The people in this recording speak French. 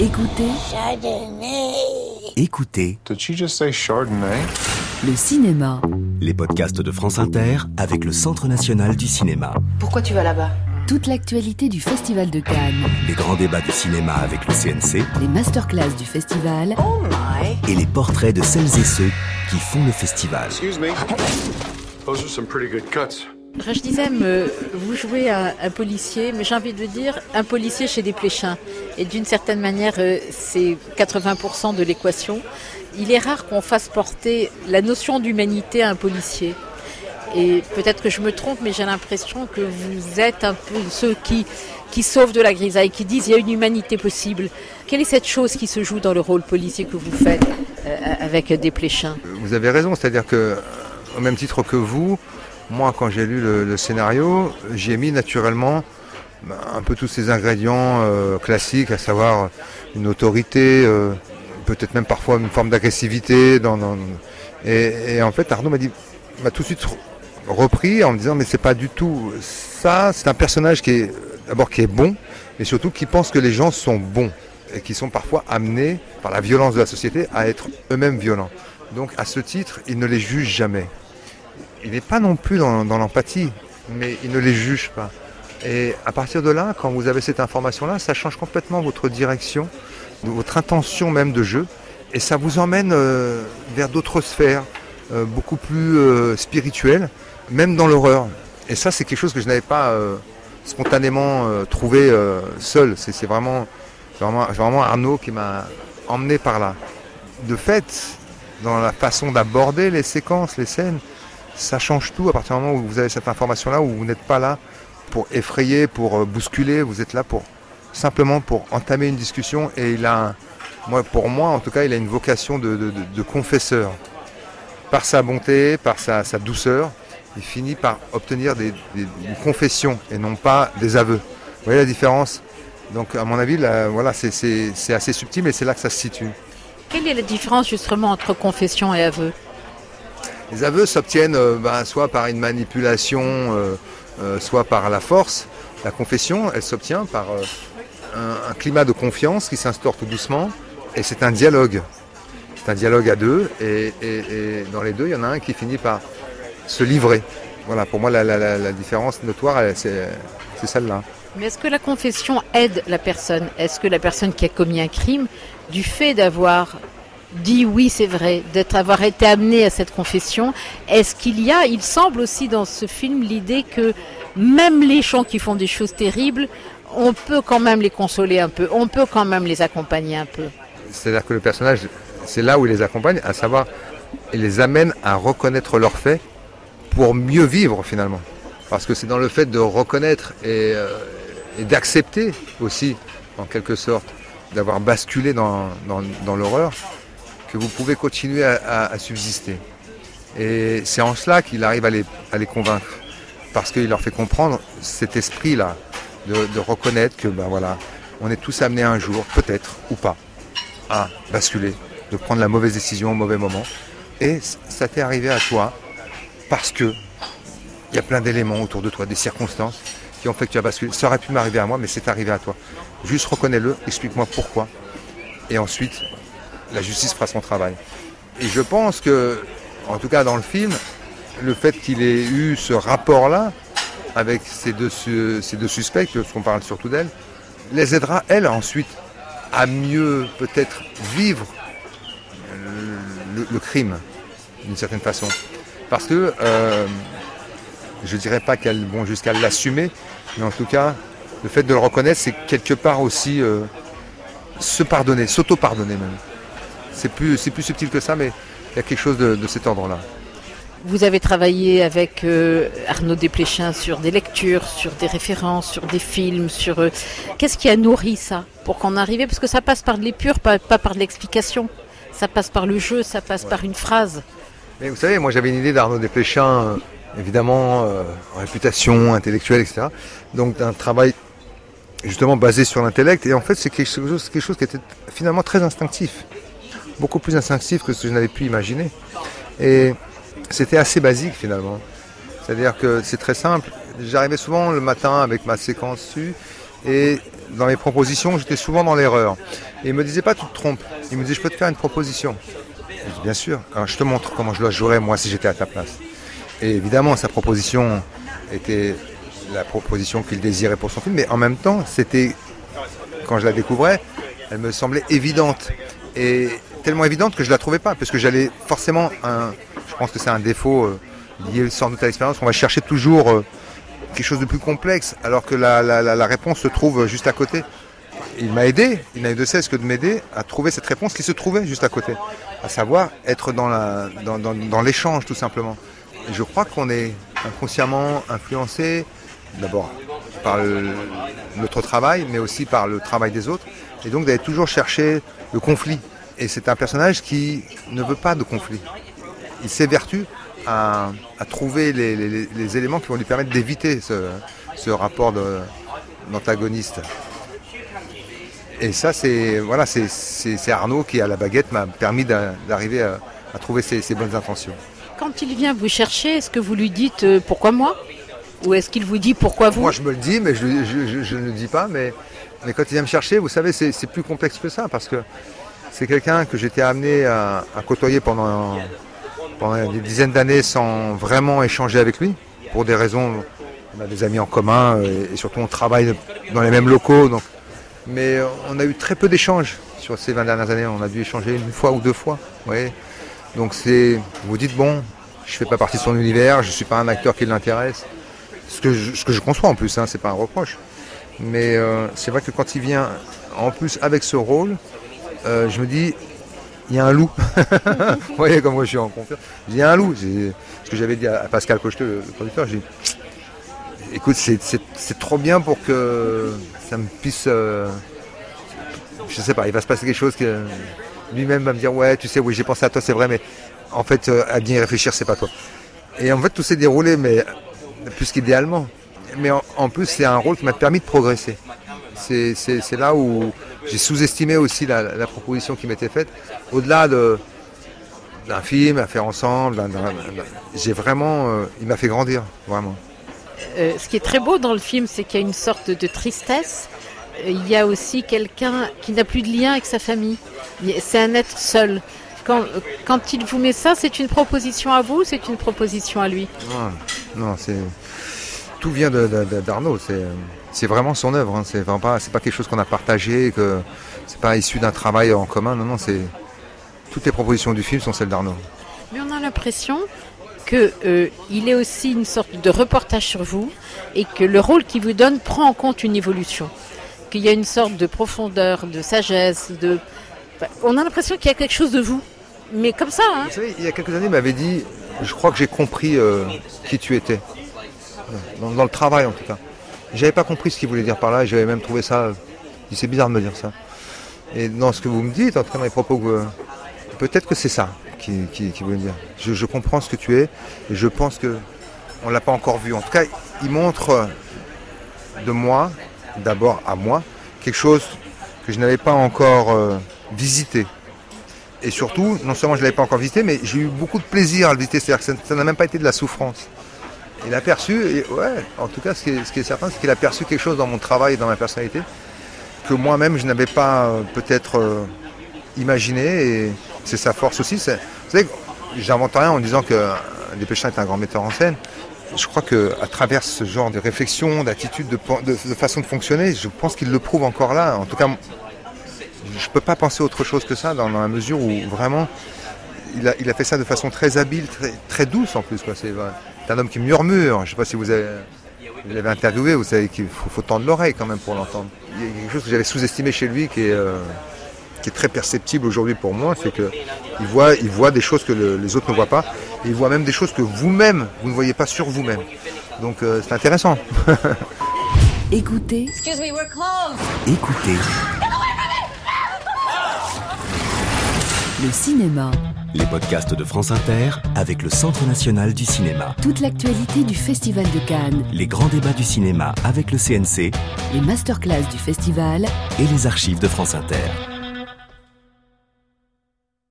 Écoutez Écoutez Did she just say Chardonnay? le cinéma. les podcasts de France Inter avec le Centre national du cinéma. Pourquoi tu vas là-bas? Toute l'actualité du Festival de Cannes, Les grands débats de cinéma avec le CNC les masterclass du festival et les portraits de celles et ceux qui font le festival. Excuse me. Those are some pretty good cuts. Disais, vous jouez un, un policier, mais j'ai envie de dire un policier chez des pléchins. Et d'une certaine manière, euh, c'est 80% de l'équation. Il est rare qu'on fasse porter la notion d'humanité à un policier. Et peut-être que je me trompe, mais j'ai l'impression que vous êtes un peu ceux qui, qui sauvent de la grisaille, qui disent il y a une humanité possible. Quelle est cette chose qui se joue dans le rôle policier que vous faites euh, avec des pléchins? Vous avez raison, c'est-à-dire que, au même titre que vous, moi, quand j'ai lu le, scénario, j'ai mis naturellement ben, un peu tous ces ingrédients euh, classiques, à savoir une autorité, euh, peut-être même parfois une forme d'agressivité. Et, en fait, Arnaud m'a tout de suite repris en me disant, mais c'est pas du tout ça. C'est un personnage qui est d'abord qui est bon, et surtout qui pense que les gens sont bons et qui sont parfois amenés par la violence de la société à être eux-mêmes violents. Donc à ce titre, il ne les juge jamais. Il n'est pas non plus dans, l'empathie, mais il ne les juge pas. Et à partir de là, quand vous avez cette information-là, ça change complètement votre direction, votre intention même de jeu, et ça vous emmène euh, vers d'autres sphères, euh, beaucoup plus euh, spirituelles, même dans l'horreur. Et ça, c'est quelque chose que je n'avais pas spontanément trouvé seul. C'est vraiment, vraiment Arnaud qui m'a emmené par là. De fait, dans la façon d'aborder les séquences, les scènes, ça change tout à partir du moment où vous avez cette information-là, où vous n'êtes pas là pour effrayer, pour euh, bousculer, vous êtes là pour simplement pour entamer une discussion. Et il a, moi, pour moi en tout cas, il a une vocation de, confesseur. Par sa bonté, par sa, douceur, il finit par obtenir des, des- une confession et non pas des aveux. Vous voyez la différence? Donc à mon avis, là, voilà, c'est assez subtil, mais c'est là que ça se situe. Quelle est la différence justement entre confession et aveu? Les aveux s'obtiennent euh, ben, soit par une manipulation, euh, euh, soit par la force. La confession, elle s'obtient par un, climat de confiance qui s'instaure tout doucement. Et c'est un dialogue. C'est un dialogue à deux. Et, dans les deux, il y en a un qui finit par se livrer. Voilà, pour moi, la, la- différence notoire, c'est celle-là. Mais est-ce que la confession aide la personne? Est-ce que la personne qui a commis un crime, du fait d'avoir dit oui, c'est vrai, d'être été amené à cette confession, est-ce qu'il y a, il semble aussi dans ce film l'idée que même les gens qui font des choses terribles, on peut quand même les consoler un peu, on peut quand même les accompagner un peu. C'est-à-dire que le personnage, c'est là où il les accompagne, à savoir, il les amène à reconnaître leurs faits pour mieux vivre finalement. Parce que c'est dans le fait de reconnaître et, euh, d'accepter aussi, en quelque sorte, d'avoir basculé dans l'horreur, que vous pouvez continuer à, subsister. Et c'est en cela qu'il arrive à les, convaincre. Parce qu'il leur fait comprendre cet esprit-là, de, reconnaître que ben voilà, on est tous amenés un jour, peut-être ou pas, à basculer, de prendre la mauvaise décision au mauvais moment. Et ça t'est arrivé à toi parce que il y a plein d'éléments autour de toi, des circonstances qui ont fait que tu as basculé. Ça aurait pu m'arriver à moi, mais c'est arrivé à toi. Juste reconnais-le, explique-moi pourquoi. Et ensuite, la justice fera son travail. Et je pense que, en tout cas dans le film, le fait qu'il ait eu ce rapport-là avec ces deux, suspects, parce qu'on parle surtout d'elle, les aidera, elle, ensuite, à mieux peut-être vivre le, crime, d'une certaine façon. Parce que, euh, je dirais pas qu'elles vont jusqu'à l'assumer, mais en tout cas, le fait de le reconnaître, c'est quelque part aussi euh, se pardonner, s'auto-pardonner même. C'est plus, plus subtil que ça, mais il y a quelque chose de, de cet ordre-là. Vous avez travaillé avec euh, Arnaud Desplechin sur des lectures, sur des références, sur des films, sur... euh, Qu'est-ce qui a nourri ça pour qu'on arrive Parce que ça passe par de l'épure, pas, pas par de l'explication. Ça passe par le jeu, ça passe par une phrase. Mais vous savez, moi j'avais une idée d'Arnaud Desplechin, euh, évidemment, euh, réputation, intellectuelle, etc. Donc d'un travail justement basé sur l'intellect. Et en fait, c'est quelque chose, quelque chose qui était finalement très instinctif. Beaucoup plus instinctif que ce que je n'avais pu imaginer. Et c'était assez basique finalement. C'est-à-dire que c'est très simple. J'arrivais souvent le matin avec ma séquence dessus et dans mes propositions, j'étais souvent dans l'erreur. Et il me disait pas tu te trompes. Il me disait je peux te faire une proposition. Je dis bien sûr. Je te montre comment je la jouerais moi si j'étais à ta place. Et évidemment sa proposition était la proposition qu'il désirait pour son film, mais en même temps c'était quand je la découvrais, elle me semblait évidente et tellement évidente que je la trouvais pas parce que j'allais forcément un, je pense que c'est un défaut euh, lié sans doute à l'expérience. On va chercher toujours euh, quelque chose de plus complexe, alors que la, réponse se trouve juste à côté. Il m'a aidé, il n'a eu de cesse que de m'aider à trouver cette réponse qui se trouvait juste à côté, à savoir être dans la- dans- dans- l'échange tout simplement. Je crois qu'on est inconsciemment influencé d'abord par notre travail, mais aussi par le travail des autres, et donc d'aller toujours chercher le conflit. Et c'est un personnage qui ne veut pas de conflit. Il s'évertue à, à trouver les, les- les éléments qui vont lui permettre d'éviter ce, ce rapport d'antagoniste. Et ça, c'est voilà, c'est Arnaud qui, à la baguette, m'a permis d'a- d'arriver à, à trouver ces bonnes intentions. Quand il vient vous chercher, est-ce que vous lui dites euh, pourquoi moi? Ou est-ce qu'il vous dit pourquoi vous? Moi, je me le dis, mais je, je- je- je ne le dis pas. Mais, mais quand il vient me chercher, vous savez, c'est c'est plus complexe que ça parce que c'est quelqu'un que j'étais amené à, côtoyer pendant, des dizaines d'années sans vraiment échanger avec lui pour des raisons. On a des amis en commun euh, et, surtout on travaille dans les mêmes locaux. Mais euh, on a eu très peu d'échanges sur ces 20 dernières années. On a dû échanger une fois ou deux fois. voyez. Donc c'est, vous dites bon, je fais pas partie de son univers, je suis pas un acteur qui l'intéresse ce que je, ce que je conçois en plus, hein, c'est pas un reproche. Mais euh, c'est vrai que quand il vient en plus avec ce rôle, euh, je me dis, il y a un loup. Vous voyez comme moi je suis en confiance. Il y a un loup. Ce que j'avais dit à Pascal Cocheteux, le, producteur, j'ai dit, écoute, c'est- trop bien pour que ça me puisse... euh, je sais pas, il va se passer quelque chose que lui-même va me dire, ouais, tu sais, oui, j'ai pensé à toi, c'est vrai, mais en fait, euh, à bien y réfléchir, c'est pas toi. Et en fait, tout s'est déroulé, mais plus qu'idéalement. Mais en, plus, c'est un rôle qui m'a permis de progresser. C'est là où j'ai sous-estimé aussi la, la proposition qui m'était faite. Au-delà de- d'un film à faire ensemble, j'ai vraiment, euh, il m'a fait grandir, vraiment. Euh, ce qui est très beau dans le film, c'est qu'il y a une sorte de tristesse. Il y a aussi quelqu'un qui n'a plus de lien avec sa famille. C'est un être seul. Quand, quand il vous met ça, c'est une proposition à vous, c'est une proposition à lui? Non, non, c'est tout vient d'Arnaud. C'est vraiment son œuvre. hein. C'est pas, quelque chose qu'on a partagé, que c'est pas issu d'un travail en commun. Non, non, c'est toutes les propositions du film sont celles d'Arnaud. Mais on a l'impression que euh, est aussi une sorte de reportage sur vous et que le rôle qu'il vous donne prend en compte une évolution. Qu'il y a une sorte de profondeur, de sagesse, de. Enfin, On a l'impression qu'il y a quelque chose de vous. Mais comme ça, hein. Vous savez, il y a quelques années, il m'avait dit, je crois que j'ai compris euh, qui tu étais. Dans, le travail, en tout cas. J'avais pas compris ce qu'il voulait dire par là, et j'avais même trouvé ça. C'est bizarre de me dire ça. Et dans ce que vous me dites, en tout cas dans les propos que peut-être que c'est ça qui, voulait me dire. Je, comprends ce que tu es, et je pense que on l'a pas encore vu. En tout cas, il montre de moi, d'abord à moi, quelque chose que je n'avais pas encore euh, visité. Et surtout, non seulement je ne l'avais pas encore visité, mais j'ai eu beaucoup de plaisir à le visiter. C'est-à-dire que ça n'a même pas été de la souffrance. Il a perçu, et ouais, en tout cas, ce qui est, certain, c'est qu'il a perçu quelque chose dans mon travail et dans ma personnalité que moi-même, je n'avais pas euh, peut-être euh, imaginé. Et c'est sa force aussi. Vous savez, j'invente rien en disant que Desplechin est un grand metteur en scène. Je crois qu'à travers ce genre de réflexion, d'attitude, de, façon de fonctionner, je pense qu'il le prouve encore là. En tout cas, je ne peux pas penser autre chose que ça dans, la mesure où vraiment il a, fait ça de façon très habile, très, douce en plus. C'est. C'est un homme qui murmure. Je ne sais pas si vous avez, vous l'avez interviewé, vous savez qu'il faut, faut tendre l'oreille quand même pour l'entendre. Il y a quelque chose que j'avais sous-estimé chez lui qui est, euh, qui est très perceptible aujourd'hui pour moi, c'est qu'il voit, il voit des choses que le- les autres ne voient pas. Et il voit même des choses que vous-même, vous ne voyez pas sur vous-même. Donc euh, c'est intéressant. Écoutez Excuse me, we're closed. Écoutez, le cinéma. les podcasts de France Inter avec le Centre national du cinéma. Toute l'actualité du Festival de Cannes. Les grands débats du cinéma avec le CNC Les masterclass du festival. et les archives de France Inter.